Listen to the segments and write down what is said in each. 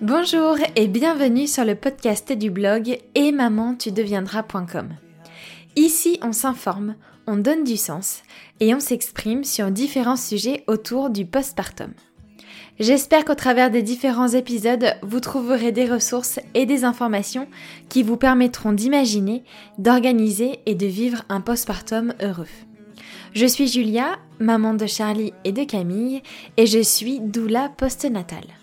Bonjour et bienvenue sur le podcast du blog et maman tu deviendras.com. Ici, on s'informe, on donne du sens et on s'exprime sur différents sujets autour du postpartum. J'espère qu'au travers des différents épisodes, vous trouverez des ressources et des informations qui vous permettront d'imaginer, d'organiser et de vivre un postpartum heureux. Je suis Julia, maman de Charlie et de Camille, et je suis doula postnatale.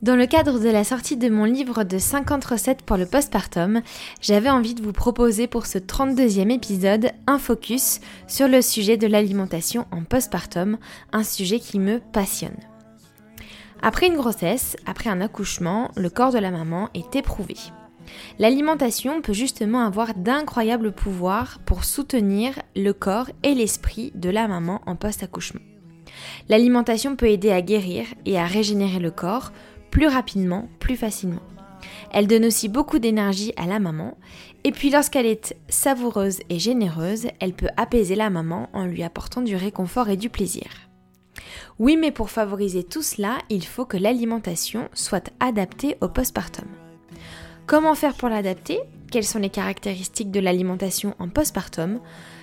Dans le cadre de la sortie de mon livre de 50 recettes pour le postpartum, j'avais envie de vous proposer pour ce 32e épisode un focus sur le sujet de l'alimentation en postpartum, un sujet qui me passionne. Après une grossesse, après un accouchement, le corps de la maman est éprouvé. L'alimentation peut justement avoir d'incroyables pouvoirs pour soutenir le corps et l'esprit de la maman en post-accouchement. L'alimentation peut aider à guérir et à régénérer le corps, plus rapidement, plus facilement. Elle donne aussi beaucoup d'énergie à la maman, et puis lorsqu'elle est savoureuse et généreuse, elle peut apaiser la maman en lui apportant du réconfort et du plaisir. Oui, mais pour favoriser tout cela, il faut que l'alimentation soit adaptée au postpartum. Comment faire pour l'adapter? Quelles sont les caractéristiques de l'alimentation en postpartum?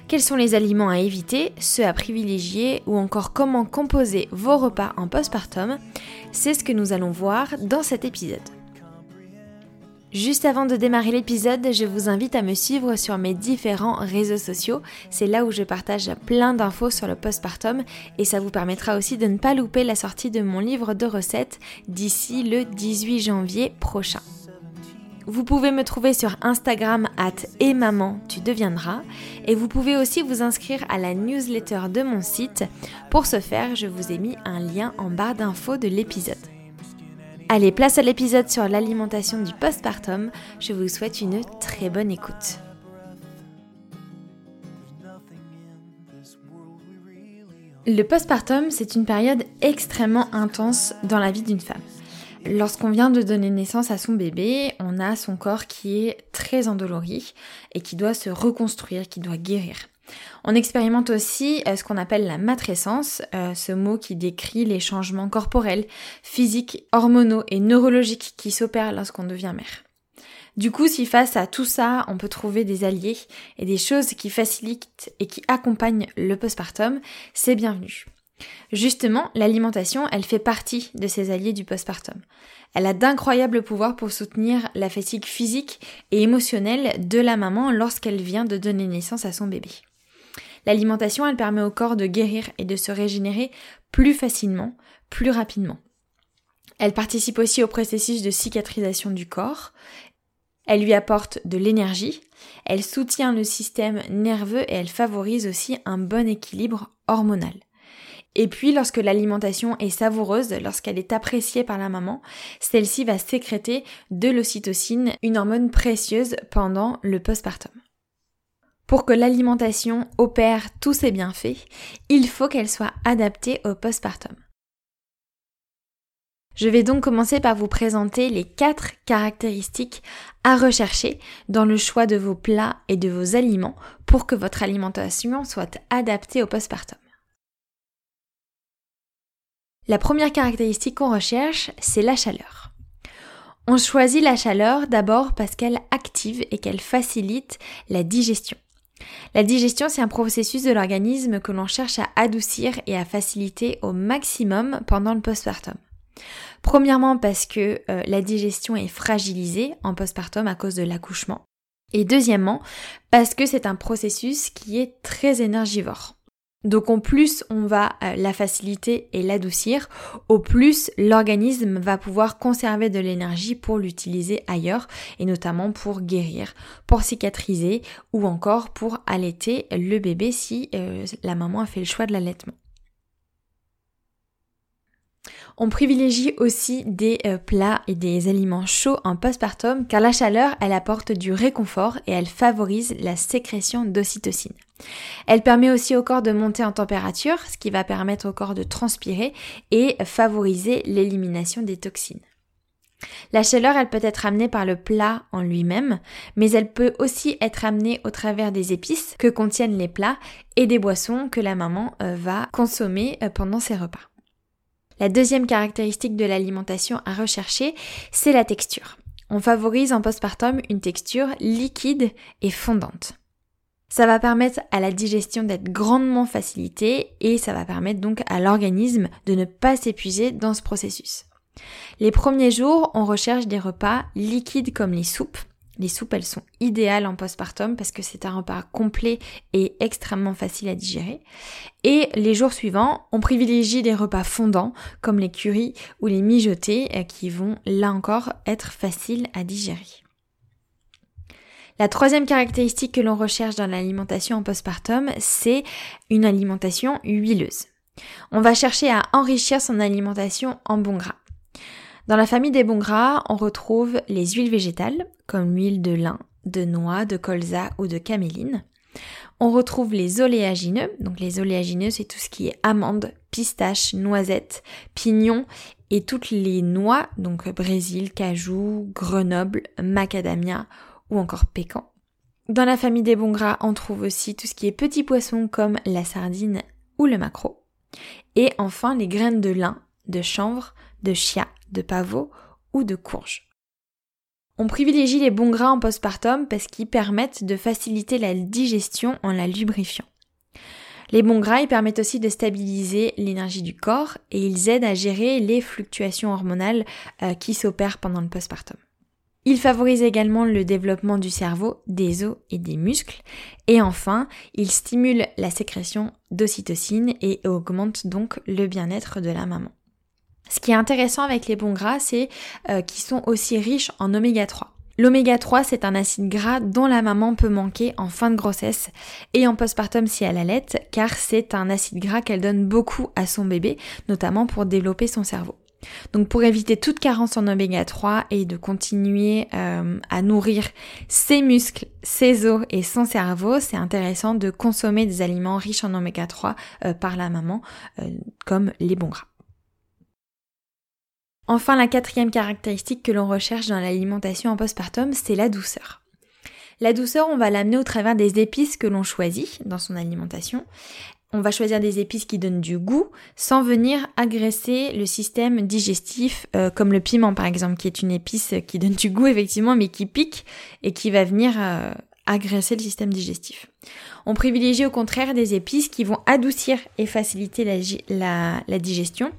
Quels sont les aliments à éviter, ceux à privilégier ou encore comment composer vos repas en postpartum? C'est ce que nous allons voir dans cet épisode. Juste avant de démarrer l'épisode, je vous invite à me suivre sur mes différents réseaux sociaux. C'est là où je partage plein d'infos sur le postpartum et ça vous permettra aussi de ne pas louper la sortie de mon livre de recettes d'ici le 18 janvier prochain. Vous pouvez me trouver sur Instagram at et maman tu deviendras et vous pouvez aussi vous inscrire à la newsletter de mon site. Pour ce faire, je vous ai mis un lien en barre d'infos de l'épisode. Allez, place à l'épisode sur l'alimentation du postpartum. Je vous souhaite une très bonne écoute. Le postpartum, c'est une période extrêmement intense dans la vie d'une femme. Lorsqu'on vient de donner naissance à son bébé, on a son corps qui est très endolori et qui doit se reconstruire, qui doit guérir. On expérimente aussi euh, ce qu'on appelle la matrescence, euh, ce mot qui décrit les changements corporels, physiques, hormonaux et neurologiques qui s'opèrent lorsqu'on devient mère. Du coup, si face à tout ça, on peut trouver des alliés et des choses qui facilitent et qui accompagnent le postpartum, c'est bienvenu. Justement, l'alimentation, elle fait partie de ces alliés du postpartum. Elle a d'incroyables pouvoirs pour soutenir la fatigue physique et émotionnelle de la maman lorsqu'elle vient de donner naissance à son bébé. L'alimentation, elle permet au corps de guérir et de se régénérer plus facilement, plus rapidement. Elle participe aussi au processus de cicatrisation du corps. Elle lui apporte de l'énergie, elle soutient le système nerveux et elle favorise aussi un bon équilibre hormonal. Et puis lorsque l'alimentation est savoureuse, lorsqu'elle est appréciée par la maman, celle-ci va sécréter de l'ocytocine, une hormone précieuse pendant le postpartum. Pour que l'alimentation opère tous ses bienfaits, il faut qu'elle soit adaptée au postpartum. Je vais donc commencer par vous présenter les quatre caractéristiques à rechercher dans le choix de vos plats et de vos aliments pour que votre alimentation soit adaptée au postpartum. La première caractéristique qu'on recherche, c'est la chaleur. On choisit la chaleur d'abord parce qu'elle active et qu'elle facilite la digestion. La digestion, c'est un processus de l'organisme que l'on cherche à adoucir et à faciliter au maximum pendant le postpartum. Premièrement parce que euh, la digestion est fragilisée en postpartum à cause de l'accouchement. Et deuxièmement parce que c'est un processus qui est très énergivore. Donc au plus on va euh, la faciliter et l'adoucir, au plus l'organisme va pouvoir conserver de l'énergie pour l'utiliser ailleurs et notamment pour guérir, pour cicatriser ou encore pour allaiter le bébé si euh, la maman a fait le choix de l'allaitement. On privilégie aussi des euh, plats et des aliments chauds en postpartum car la chaleur, elle apporte du réconfort et elle favorise la sécrétion d'ocytocine. Elle permet aussi au corps de monter en température, ce qui va permettre au corps de transpirer et favoriser l'élimination des toxines. La chaleur, elle peut être amenée par le plat en lui-même, mais elle peut aussi être amenée au travers des épices que contiennent les plats et des boissons que la maman euh, va consommer euh, pendant ses repas. La deuxième caractéristique de l'alimentation à rechercher, c'est la texture. On favorise en postpartum une texture liquide et fondante. Ça va permettre à la digestion d'être grandement facilitée et ça va permettre donc à l'organisme de ne pas s'épuiser dans ce processus. Les premiers jours, on recherche des repas liquides comme les soupes. Les soupes, elles sont idéales en postpartum parce que c'est un repas complet et extrêmement facile à digérer. Et les jours suivants, on privilégie des repas fondants comme les curries ou les mijotés euh, qui vont là encore être faciles à digérer. La troisième caractéristique que l'on recherche dans l'alimentation en postpartum, c'est une alimentation huileuse. On va chercher à enrichir son alimentation en bons gras. Dans la famille des bons gras, on retrouve les huiles végétales, comme l'huile de lin, de noix, de colza ou de caméline. On retrouve les oléagineux, donc les oléagineux c'est tout ce qui est amandes, pistaches, noisettes, pignons et toutes les noix, donc brésil, cajou, grenoble, macadamia ou encore pécan. Dans la famille des bons gras, on trouve aussi tout ce qui est petits poissons comme la sardine ou le maquereau. Et enfin les graines de lin, de chanvre, de chia, de pavot ou de courge. On privilégie les bons gras en postpartum parce qu'ils permettent de faciliter la digestion en la lubrifiant. Les bons gras, ils permettent aussi de stabiliser l'énergie du corps et ils aident à gérer les fluctuations hormonales euh, qui s'opèrent pendant le postpartum. Ils favorisent également le développement du cerveau, des os et des muscles. Et enfin, ils stimulent la sécrétion d'ocytocine et augmentent donc le bien-être de la maman. Ce qui est intéressant avec les bons gras, c'est euh, qu'ils sont aussi riches en oméga 3. L'oméga 3, c'est un acide gras dont la maman peut manquer en fin de grossesse et en postpartum si elle allait, car c'est un acide gras qu'elle donne beaucoup à son bébé, notamment pour développer son cerveau. Donc pour éviter toute carence en oméga 3 et de continuer euh, à nourrir ses muscles, ses os et son cerveau, c'est intéressant de consommer des aliments riches en oméga 3 euh, par la maman, comme les bons gras. Enfin, la quatrième caractéristique que l'on recherche dans l'alimentation en postpartum, c'est la douceur. La douceur, on va l'amener au travers des épices que l'on choisit dans son alimentation. On va choisir des épices qui donnent du goût sans venir agresser le système digestif, euh, comme le piment par exemple, qui est une épice qui donne du goût effectivement, mais qui pique et qui va venir euh, agresser le système digestif. On privilégie au contraire des épices qui vont adoucir et faciliter la, digestion,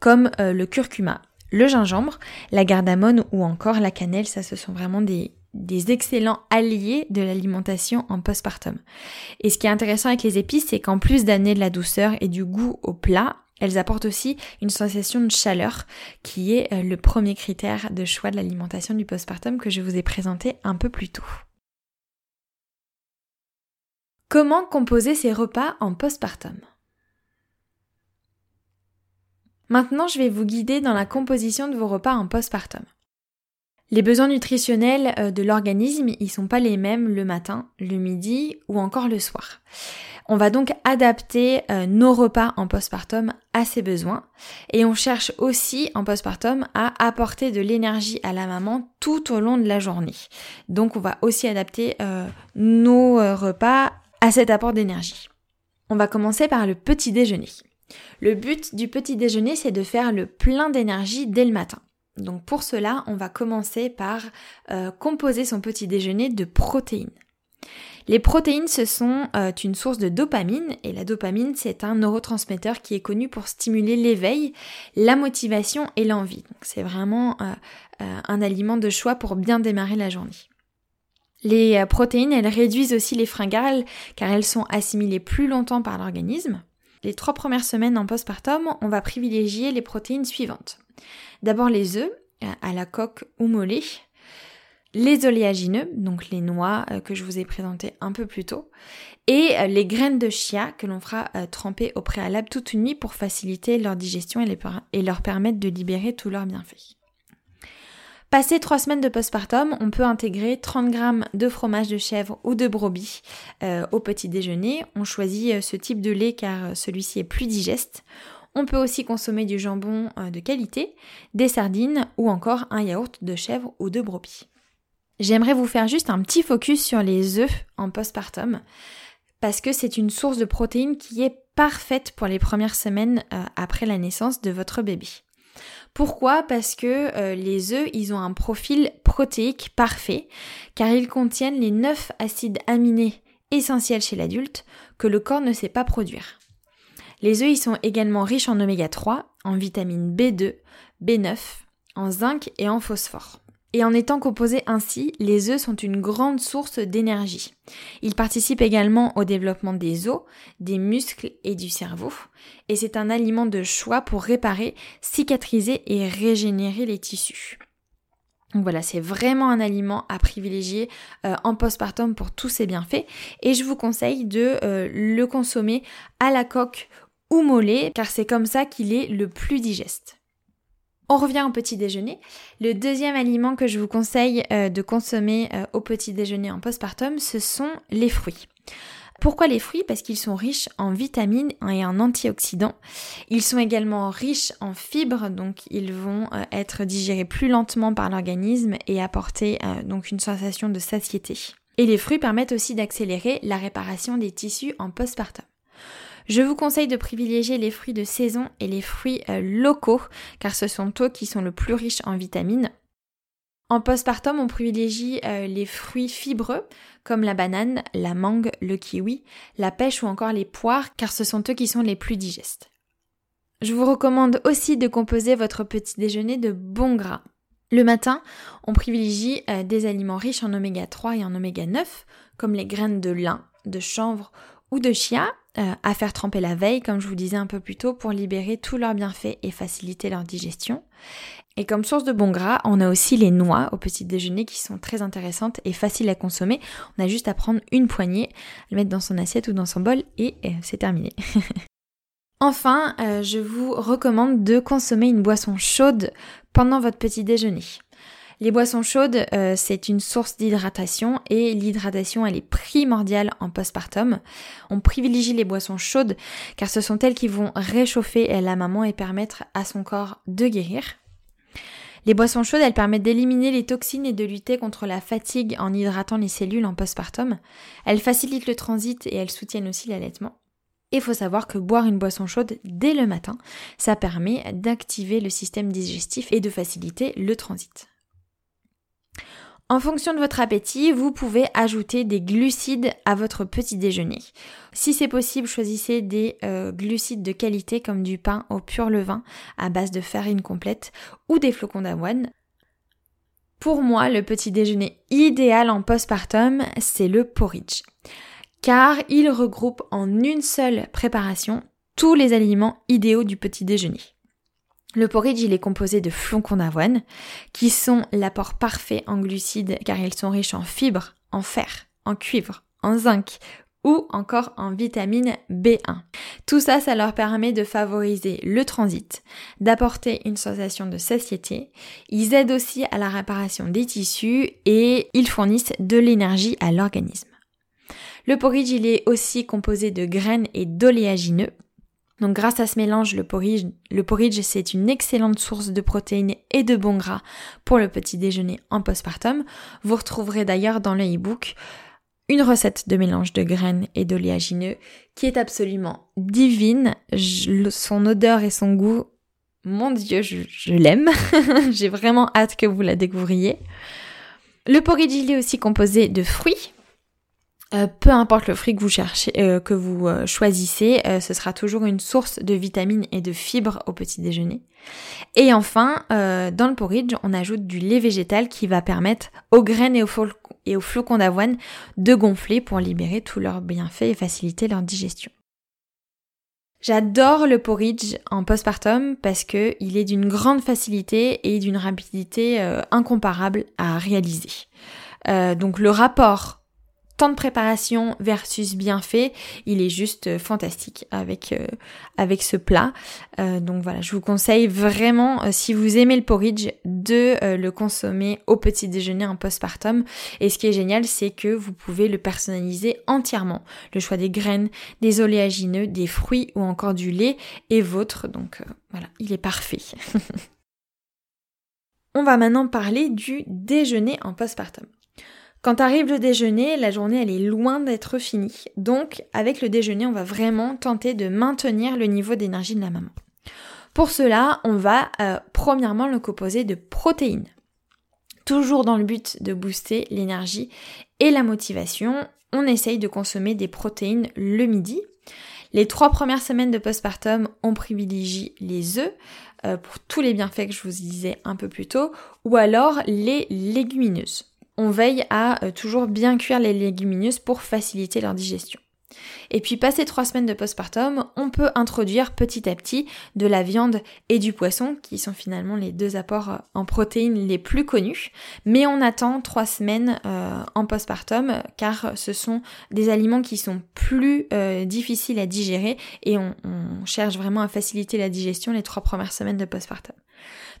comme euh, le curcuma, le gingembre, la gardamone ou encore la cannelle, ça ce sont vraiment des, des excellents alliés de l'alimentation en postpartum. Et ce qui est intéressant avec les épices, c'est qu'en plus d'amener de la douceur et du goût au plat, elles apportent aussi une sensation de chaleur qui est euh, le premier critère de choix de l'alimentation du postpartum que je vous ai présenté un peu plus tôt. Comment composer ces repas en postpartum? Maintenant, je vais vous guider dans la composition de vos repas en postpartum. Les besoins nutritionnels euh, de l'organisme, ils sont pas les mêmes le matin, le midi ou encore le soir. On va donc adapter euh, nos repas en postpartum à ces besoins et on cherche aussi en postpartum à apporter de l'énergie à la maman tout au long de la journée. Donc on va aussi adapter euh, nos repas à cet apport d'énergie. On va commencer par le petit déjeuner. Le but du petit déjeuner, c'est de faire le plein d'énergie dès le matin. Donc pour cela, on va commencer par euh, composer son petit déjeuner de protéines. Les protéines, ce sont euh, une source de dopamine et la dopamine, c'est un neurotransmetteur qui est connu pour stimuler l'éveil, la motivation et l'envie. Donc c'est vraiment euh, un aliment de choix pour bien démarrer la journée. Les protéines, elles réduisent aussi les fringales car elles sont assimilées plus longtemps par l'organisme. Les trois premières semaines en postpartum, on va privilégier les protéines suivantes. D'abord les œufs à la coque ou mollet, les oléagineux, donc les noix euh, que je vous ai présentées un peu plus tôt, et euh, les graines de chia que l'on fera euh, tremper au préalable toute une nuit pour faciliter leur digestion et leur permettre de libérer tous leurs bienfaits. Passé trois semaines de postpartum, on peut intégrer 30 g de fromage de chèvre ou de brebis euh, au petit déjeuner. On choisit euh, ce type de lait car euh, celui-ci est plus digeste. On peut aussi consommer du jambon de qualité, des sardines ou encore un yaourt de chèvre ou de brebis. J'aimerais vous faire juste un petit focus sur les œufs en postpartum parce que c'est une source de protéines qui est parfaite pour les premières semaines euh, après la naissance de votre bébé. Pourquoi? Parce que euh, les œufs, ils ont un profil protéique parfait, car ils contiennent les 9 acides aminés essentiels chez l'adulte que le corps ne sait pas produire. Les œufs, sont également riches en oméga 3, en vitamine B2, B9, en zinc et en phosphore. Et en étant composés ainsi, les œufs sont une grande source d'énergie. Ils participent également au développement des os, des muscles et du cerveau. Et c'est un aliment de choix pour réparer, cicatriser et régénérer les tissus. Donc voilà, c'est vraiment un aliment à privilégier euh, en postpartum pour tous ses bienfaits. Et je vous conseille de euh, le consommer à la coque ou mollet, car c'est comme ça qu'il est le plus digeste. On revient au petit déjeuner. Le deuxième aliment que je vous conseille euh, de consommer euh, au petit déjeuner en postpartum, ce sont les fruits. Pourquoi les fruits? Parce qu'ils sont riches en vitamines et en antioxydants. Ils sont également riches en fibres, donc ils vont euh, être digérés plus lentement par l'organisme et apporter donc une sensation de satiété. Et les fruits permettent aussi d'accélérer la réparation des tissus en postpartum. Je vous conseille de privilégier les fruits de saison et les fruits euh, locaux, car ce sont eux qui sont le plus riches en vitamines. En postpartum, on privilégie euh, les fruits fibreux comme la banane, la mangue, le kiwi, la pêche ou encore les poires, car ce sont eux qui sont les plus digestes. Je vous recommande aussi de composer votre petit déjeuner de bons gras. Le matin, on privilégie euh, des aliments riches en oméga 3 et en oméga 9, comme les graines de lin, de chanvre ou de chia, euh, à faire tremper la veille, comme je vous disais un peu plus tôt, pour libérer tous leurs bienfaits et faciliter leur digestion. Et comme source de bon gras, on a aussi les noix au petit déjeuner qui sont très intéressantes et faciles à consommer. On a juste à prendre une poignée, le mettre dans son assiette ou dans son bol et euh, c'est terminé. enfin, euh, je vous recommande de consommer une boisson chaude pendant votre petit déjeuner. Les boissons chaudes, euh, c'est une source d'hydratation et l'hydratation, elle est primordiale en postpartum. On privilégie les boissons chaudes car ce sont elles qui vont réchauffer la maman et permettre à son corps de guérir. Les boissons chaudes, elles permettent d'éliminer les toxines et de lutter contre la fatigue en hydratant les cellules en postpartum. Elles facilitent le transit et elles soutiennent aussi l'allaitement. Il faut savoir que boire une boisson chaude dès le matin, ça permet d'activer le système digestif et de faciliter le transit. En fonction de votre appétit, vous pouvez ajouter des glucides à votre petit déjeuner. Si c'est possible, choisissez des euh, glucides de qualité comme du pain au pur levain à base de farine complète ou des flocons d'avoine. Pour moi, le petit déjeuner idéal en postpartum, c'est le porridge. Car il regroupe en une seule préparation tous les aliments idéaux du petit déjeuner. Le porridge, il est composé de flocons d'avoine, qui sont l'apport parfait en glucides car ils sont riches en fibres, en fer, en cuivre, en zinc ou encore en vitamine B1. Tout ça, ça leur permet de favoriser le transit, d'apporter une sensation de satiété. Ils aident aussi à la réparation des tissus et ils fournissent de l'énergie à l'organisme. Le porridge, il est aussi composé de graines et d'oléagineux donc grâce à ce mélange, le porridge, le porridge c'est une excellente source de protéines et de bons gras pour le petit déjeuner en postpartum. Vous retrouverez d'ailleurs dans le e-book une recette de mélange de graines et d'oléagineux qui est absolument divine. son odeur et son goût, mon dieu, je, je l'aime. J'ai vraiment hâte que vous la découvriez. Le porridge il est aussi composé de fruits, euh, peu importe le fruit que vous cherchez, euh, que vous euh, choisissez, ce sera toujours une source de vitamines et de fibres au petit déjeuner. Et enfin, dans le porridge, on ajoute du lait végétal qui va permettre aux graines et aux, et aux flocons d'avoine de gonfler pour libérer tous leurs bienfaits et faciliter leur digestion. J'adore le porridge en postpartum parce que il est d'une grande facilité et d'une rapidité incomparable à réaliser. donc le rapport temps de préparation versus bien fait, il est juste euh, fantastique avec euh, avec ce plat. Euh, donc voilà, je vous conseille vraiment si vous aimez le porridge de le consommer au petit déjeuner en postpartum. Et ce qui est génial, c'est que vous pouvez le personnaliser entièrement. Le choix des graines, des oléagineux, des fruits ou encore du lait est vôtre. Donc voilà, il est parfait. On va maintenant parler du déjeuner en postpartum. Quand arrive le déjeuner, la journée elle est loin d'être finie. Donc avec le déjeuner, on va vraiment tenter de maintenir le niveau d'énergie de la maman. Pour cela, on va euh, premièrement le composer de protéines. Toujours dans le but de booster l'énergie et la motivation, on essaye de consommer des protéines le midi. Les trois premières semaines de postpartum, on privilégie les œufs euh, pour tous les bienfaits que je vous disais un peu plus tôt, ou alors les légumineuses. On veille à euh, toujours bien cuire les légumineuses pour faciliter leur digestion. Et puis passé trois semaines de postpartum, on peut introduire petit à petit de la viande et du poisson, qui sont finalement les deux apports euh, en protéines les plus connus. Mais on attend trois semaines euh, en postpartum, car ce sont des aliments qui sont plus difficiles à digérer et on, cherche vraiment à faciliter la digestion les trois premières semaines de postpartum.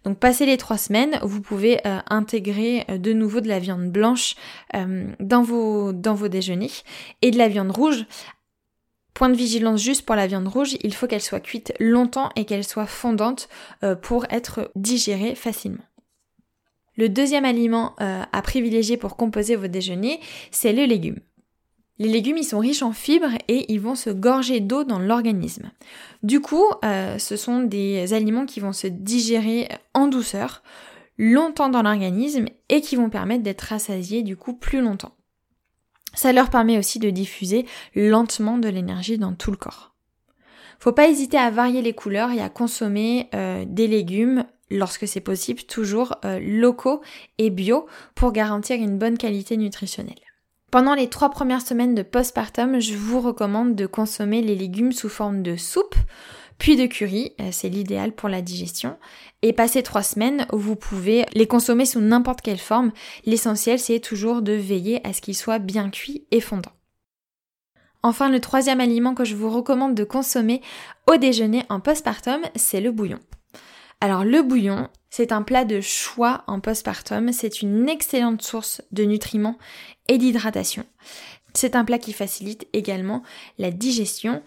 Donc passé les trois semaines, vous pouvez intégrer de nouveau de la viande blanche dans, vos, dans vos déjeuners et de la viande rouge Point de vigilance juste pour la viande rouge, il faut qu'elle soit cuite longtemps et qu'elle soit fondante euh, pour être digérée facilement. Le deuxième aliment euh, à privilégier pour composer vos déjeuners, c'est les légumes. Les légumes, ils sont riches en fibres et ils vont se gorger d'eau dans l'organisme. Du coup, euh, ce sont des aliments qui vont se digérer en douceur, longtemps dans l'organisme et qui vont permettre d'être rassasiés du coup plus longtemps. Ça leur permet aussi de diffuser lentement de l'énergie dans tout le corps. Faut pas hésiter à varier les couleurs et à consommer euh, des légumes lorsque c'est possible, toujours euh, locaux et bio pour garantir une bonne qualité nutritionnelle. Pendant les trois premières semaines de postpartum, je vous recommande de consommer les légumes sous forme de soupe, puis de curry, euh, c'est l'idéal pour la digestion. Et passé trois semaines, vous pouvez les consommer sous n'importe quelle forme. L'essentiel, c'est toujours de veiller à ce qu'ils soient bien cuits et fondants. Enfin, le troisième aliment que je vous recommande de consommer au déjeuner en postpartum, c'est le bouillon. Alors le bouillon, c'est un plat de choix en postpartum, c'est une excellente source de nutriments et d'hydratation. C'est un plat qui facilite également la digestion.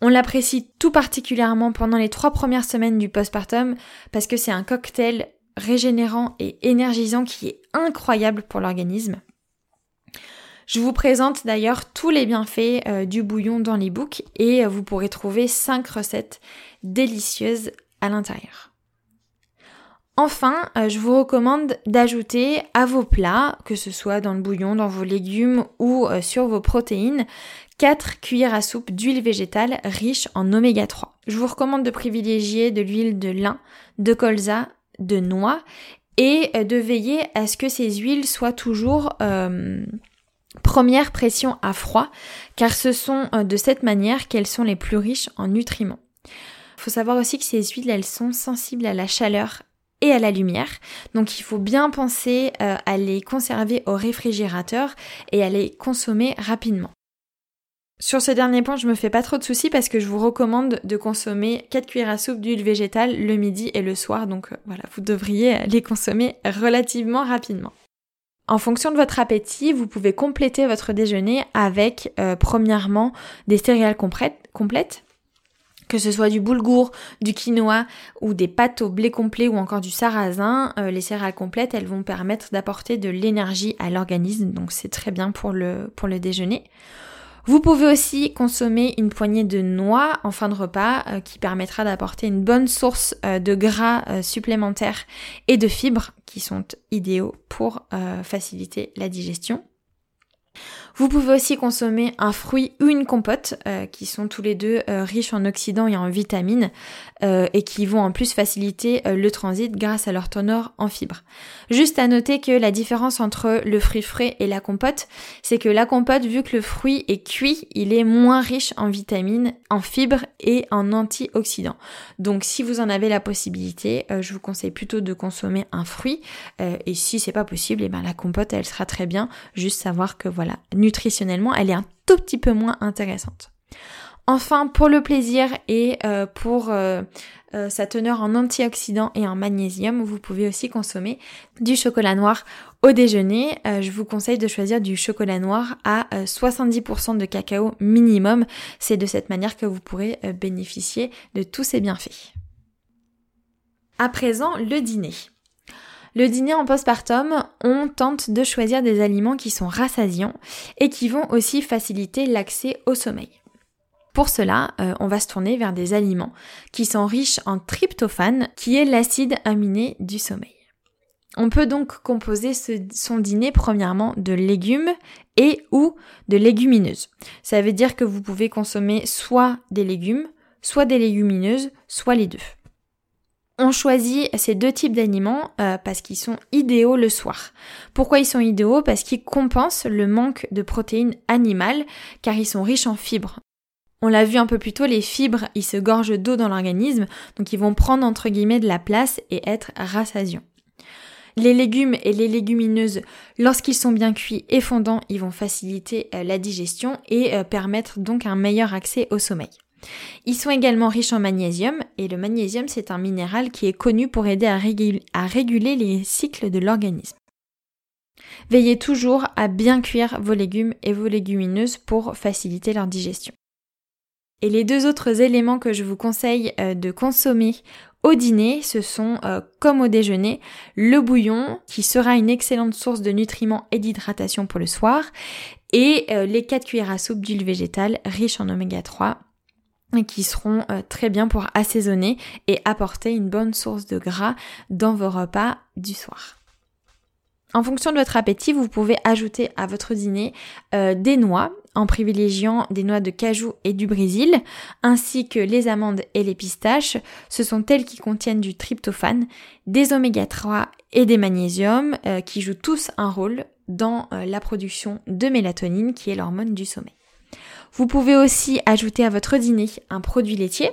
On l'apprécie tout particulièrement pendant les trois premières semaines du postpartum parce que c'est un cocktail régénérant et énergisant qui est incroyable pour l'organisme. Je vous présente d'ailleurs tous les bienfaits euh, du bouillon dans l'ebook et vous pourrez trouver 5 recettes délicieuses à l'intérieur. Enfin, euh, je vous recommande d'ajouter à vos plats, que ce soit dans le bouillon, dans vos légumes ou euh, sur vos protéines, 4 cuillères à soupe d'huile végétale riche en oméga 3. Je vous recommande de privilégier de l'huile de lin, de colza, de noix et euh, de veiller à ce que ces huiles soient toujours première pression à froid car ce sont de cette manière qu'elles sont les plus riches en nutriments. Il faut savoir aussi que ces huiles, elles sont sensibles à la chaleur et à la lumière. Donc il faut bien penser à les conserver au réfrigérateur et à les consommer rapidement. Sur ce dernier point, je me fais pas trop de soucis parce que je vous recommande de consommer 4 cuillères à soupe d'huile végétale le midi et le soir. Donc euh, voilà, vous devriez les consommer relativement rapidement. En fonction de votre appétit, vous pouvez compléter votre déjeuner avec euh, premièrement des céréales complètes, que ce soit du boulgour, du quinoa ou des pâtes au blé complet ou encore du sarrasin, euh, les céréales complètes, elles vont permettre d'apporter de l'énergie à l'organisme, donc c'est très bien pour le, pour le déjeuner. Vous pouvez aussi consommer une poignée de noix en fin de repas euh, qui permettra d'apporter une bonne source euh, de gras supplémentaires et de fibres qui sont idéaux pour faciliter la digestion. Vous pouvez aussi consommer un fruit ou une compote euh, qui sont tous les deux euh, riches en oxydants et en vitamines euh, et qui vont en plus faciliter le transit grâce à leur teneur en fibres. Juste à noter que la différence entre le fruit frais et la compote, c'est que la compote, vu que le fruit est cuit, il est moins riche en vitamines, en fibres et en antioxydants. Donc si vous en avez la possibilité, je vous conseille plutôt de consommer un fruit et si c'est pas possible, et eh ben la compote elle sera très bien. Juste savoir que voilà, nutritionnellement, elle est un tout petit peu moins intéressante. Enfin, pour le plaisir et euh, pour euh, euh, sa teneur en antioxydants et en magnésium, vous pouvez aussi consommer du chocolat noir au déjeuner. je vous conseille de choisir du chocolat noir à 70% de cacao minimum. C'est de cette manière que vous pourrez bénéficier de tous ces bienfaits. À présent, le dîner. Le dîner en postpartum, on tente de choisir des aliments qui sont rassasiants et qui vont aussi faciliter l'accès au sommeil. Pour cela, euh, on va se tourner vers des aliments qui sont riches en tryptophane, qui est l'acide aminé du sommeil. On peut donc composer son dîner premièrement de légumes et ou de légumineuses. Ça veut dire que vous pouvez consommer soit des légumes, soit des légumineuses, soit les deux. On choisit ces deux types d'aliments euh, parce qu'ils sont idéaux le soir. Pourquoi ils sont idéaux? Parce qu'ils compensent le manque de protéines animales car ils sont riches en fibres. On l'a vu un peu plus tôt, les fibres, ils se gorgent d'eau dans l'organisme, donc ils vont prendre entre guillemets de la place et être rassasiants. Les légumes et les légumineuses, lorsqu'ils sont bien cuits et fondants, ils vont faciliter euh, la digestion et euh, permettre donc un meilleur accès au sommeil. Ils sont également riches en magnésium et le magnésium c'est un minéral qui est connu pour aider à, réguler les cycles de l'organisme. Veillez toujours à bien cuire vos légumes et vos légumineuses pour faciliter leur digestion. Et les deux autres éléments que je vous conseille euh, de consommer au dîner, ce sont, euh, comme au déjeuner, le bouillon, qui sera une excellente source de nutriments et d'hydratation pour le soir, et euh, les 4 cuillères à soupe d'huile végétale riche en oméga 3, qui seront très bien pour assaisonner et apporter une bonne source de gras dans vos repas du soir. En fonction de votre appétit, vous pouvez ajouter à votre dîner des noix en privilégiant des noix de cajou et du brésil, ainsi que les amandes et les pistaches. Ce sont elles qui contiennent du tryptophane, des oméga 3 et des magnésiums euh, qui jouent tous un rôle dans euh, la production de mélatonine qui est l'hormone du sommeil. Vous pouvez aussi ajouter à votre dîner un produit laitier.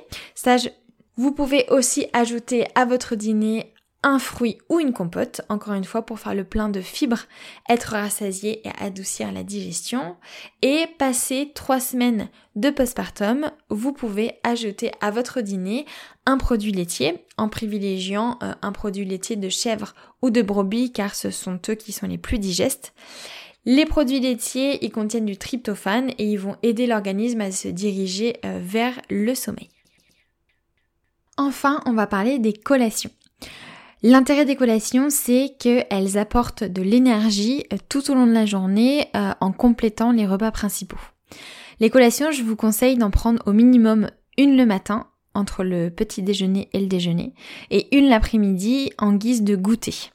vous pouvez aussi ajouter à votre dîner un fruit ou une compote, encore une fois pour faire le plein de fibres, être rassasié et adoucir la digestion. Et passer trois semaines de postpartum, vous pouvez ajouter à votre dîner un produit laitier en privilégiant euh, un produit laitier de chèvre ou de brebis car ce sont eux qui sont les plus digestes. Les produits laitiers, ils contiennent du tryptophane et ils vont aider l'organisme à se diriger euh, vers le sommeil. Enfin, on va parler des collations. L'intérêt des collations, c'est qu'elles apportent de l'énergie euh, tout au long de la journée euh, en complétant les repas principaux. Les collations, je vous conseille d'en prendre au minimum une le matin, entre le petit déjeuner et le déjeuner, et une l'après-midi en guise de goûter.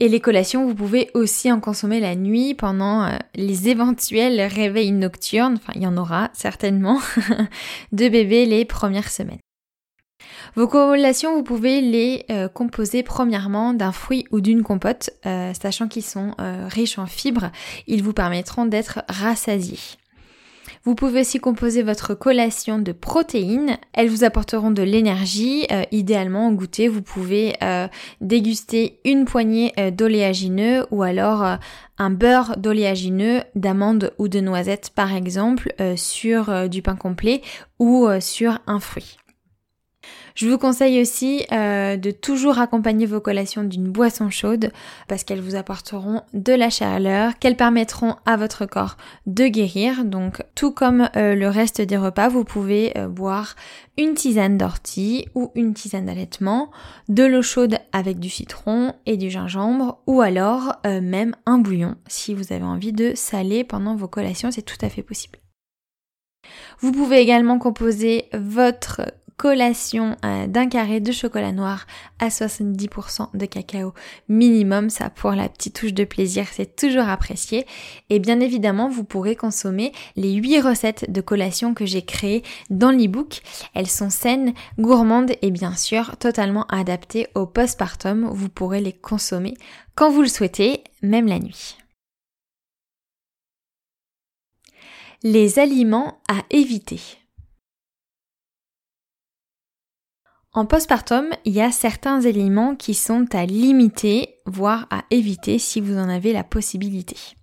Et les collations, vous pouvez aussi en consommer la nuit pendant euh, les éventuels réveils nocturnes, enfin il y en aura certainement, de bébés les premières semaines. Vos collations, vous pouvez les euh, composer premièrement d'un fruit ou d'une compote, euh, sachant qu'ils sont riches en fibres, ils vous permettront d'être rassasiés. Vous pouvez aussi composer votre collation de protéines. Elles vous apporteront de l'énergie. idéalement, au goûter, vous pouvez déguster une poignée d'oléagineux ou alors un beurre d'oléagineux, d'amandes ou de noisettes par exemple, sur du pain complet ou sur un fruit. Je vous conseille aussi euh, de toujours accompagner vos collations d'une boisson chaude parce qu'elles vous apporteront de la chaleur, qu'elles permettront à votre corps de guérir. Donc tout comme euh, le reste des repas, vous pouvez euh, boire une tisane d'ortie ou une tisane d'allaitement, de l'eau chaude avec du citron et du gingembre ou alors même un bouillon si vous avez envie de saler pendant vos collations, c'est tout à fait possible. Vous pouvez également composer votre collation euh, d'un carré de chocolat noir à 70% de cacao minimum. Ça pour la petite touche de plaisir, c'est toujours apprécié. Et bien évidemment, vous pourrez consommer les 8 recettes de collation que j'ai créées dans l'ebook. Elles sont saines, gourmandes et bien sûr totalement adaptées au postpartum. Vous pourrez les consommer quand vous le souhaitez, même la nuit. Les aliments à éviter. En postpartum, il y a certains éléments qui sont à limiter, voire à éviter si vous en avez la possibilité.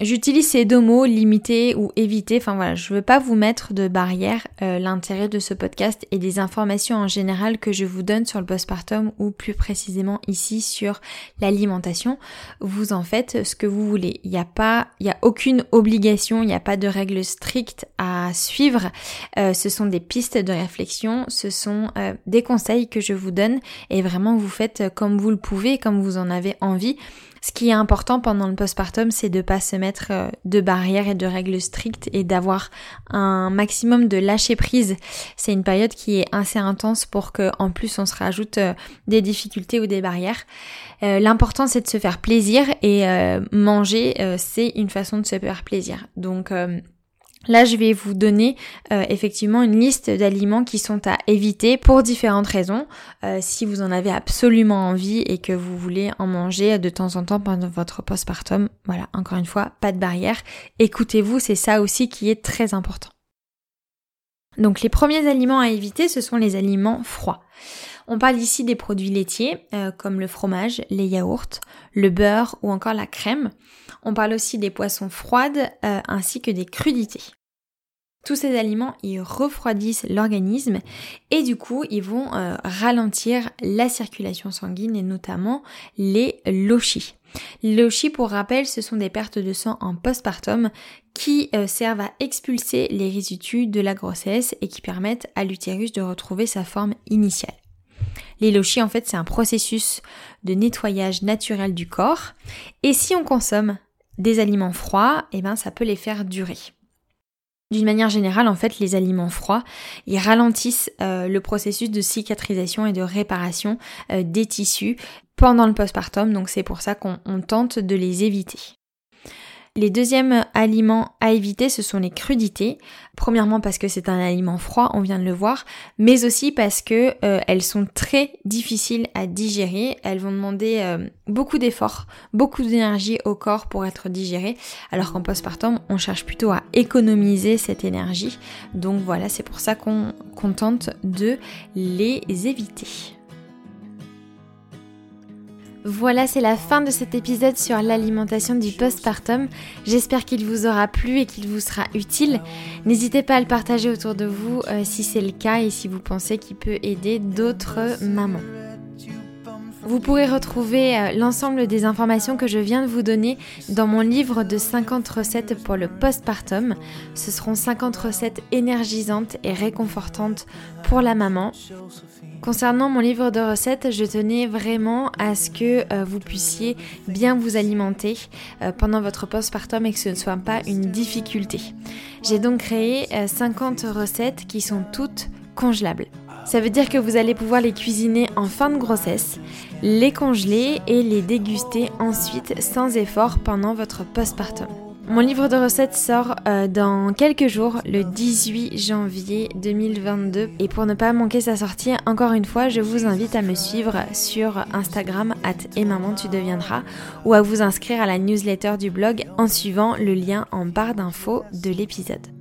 J'utilise ces deux mots, limiter ou éviter. Enfin voilà, je veux pas vous mettre de barrière. Euh, l'intérêt de ce podcast et des informations en général que je vous donne sur le postpartum ou plus précisément ici sur l'alimentation, vous en faites ce que vous voulez. Il n'y a pas, il y a aucune obligation, il n'y a pas de règles strictes à suivre. Euh, ce sont des pistes de réflexion, ce sont euh, des conseils que je vous donne et vraiment vous faites comme vous le pouvez, comme vous en avez envie. Ce qui est important pendant le postpartum, c'est de pas se mettre euh, de barrières et de règles strictes et d'avoir un maximum de lâcher prise. C'est une période qui est assez intense pour que, en plus, on se rajoute euh, des difficultés ou des barrières. Euh, l'important, c'est de se faire plaisir et manger, c'est une façon de se faire plaisir. Donc Là, je vais vous donner euh, effectivement une liste d'aliments qui sont à éviter pour différentes raisons. Euh, si vous en avez absolument envie et que vous voulez en manger de temps en temps pendant votre postpartum, voilà, encore une fois, pas de barrière. Écoutez-vous, c'est ça aussi qui est très important. Donc les premiers aliments à éviter, ce sont les aliments froids. On parle ici des produits laitiers euh, comme le fromage, les yaourts, le beurre ou encore la crème. On parle aussi des poissons froides euh, ainsi que des crudités. Tous ces aliments, ils refroidissent l'organisme et du coup, ils vont euh, ralentir la circulation sanguine et notamment les lochis. Les pour rappel, ce sont des pertes de sang en postpartum qui servent à expulser les résidus de la grossesse et qui permettent à l'utérus de retrouver sa forme initiale. Les lochis, en fait, c'est un processus de nettoyage naturel du corps. Et si on consomme des aliments froids, eh ben, ça peut les faire durer. D'une manière générale, en fait, les aliments froids, ralentissent euh, le processus de cicatrisation et de réparation euh, des tissus pendant le postpartum, donc c'est pour ça qu'on tente de les éviter. Les deuxièmes aliments à éviter, ce sont les crudités. Premièrement parce que c'est un aliment froid, on vient de le voir, mais aussi parce que euh, elles sont très difficiles à digérer. Elles vont demander euh, beaucoup d'efforts, beaucoup d'énergie au corps pour être digérées, alors qu'en postpartum, on cherche plutôt à économiser cette énergie. Donc voilà, c'est pour ça qu'on tente de les éviter. Voilà, c'est la fin de cet épisode sur l'alimentation du postpartum. J'espère qu'il vous aura plu et qu'il vous sera utile. N'hésitez pas à le partager autour de vous euh, si c'est le cas et si vous pensez qu'il peut aider d'autres mamans. Vous pourrez retrouver euh, l'ensemble des informations que je viens de vous donner dans mon livre de 50 recettes pour le postpartum. Ce seront 50 recettes énergisantes et réconfortantes pour la maman. Concernant mon livre de recettes, je tenais vraiment à ce que euh, vous puissiez bien vous alimenter euh, pendant votre postpartum et que ce ne soit pas une difficulté. J'ai donc créé 50 euh, recettes qui sont toutes congelables. Ça veut dire que vous allez pouvoir les cuisiner en fin de grossesse, les congeler et les déguster ensuite sans effort pendant votre postpartum. Mon livre de recettes sort euh, dans quelques jours, le 18 janvier 2022. Et pour ne pas manquer sa sortie, encore une fois, je vous invite à me suivre sur Instagram, at et maman tu deviendras, ou à vous inscrire à la newsletter du blog en suivant le lien en barre d'infos de l'épisode.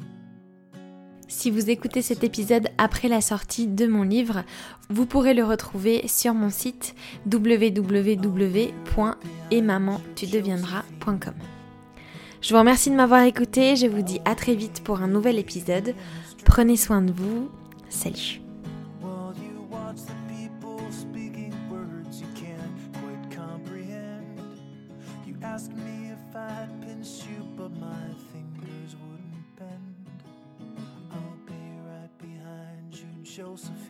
Si vous écoutez cet épisode après la sortie de mon livre, vous pourrez le retrouver sur mon site www.emamantudeviendras.com. Je vous remercie de m'avoir écouté, je vous dis à très vite pour un nouvel épisode. Prenez soin de vous, salut Josephine.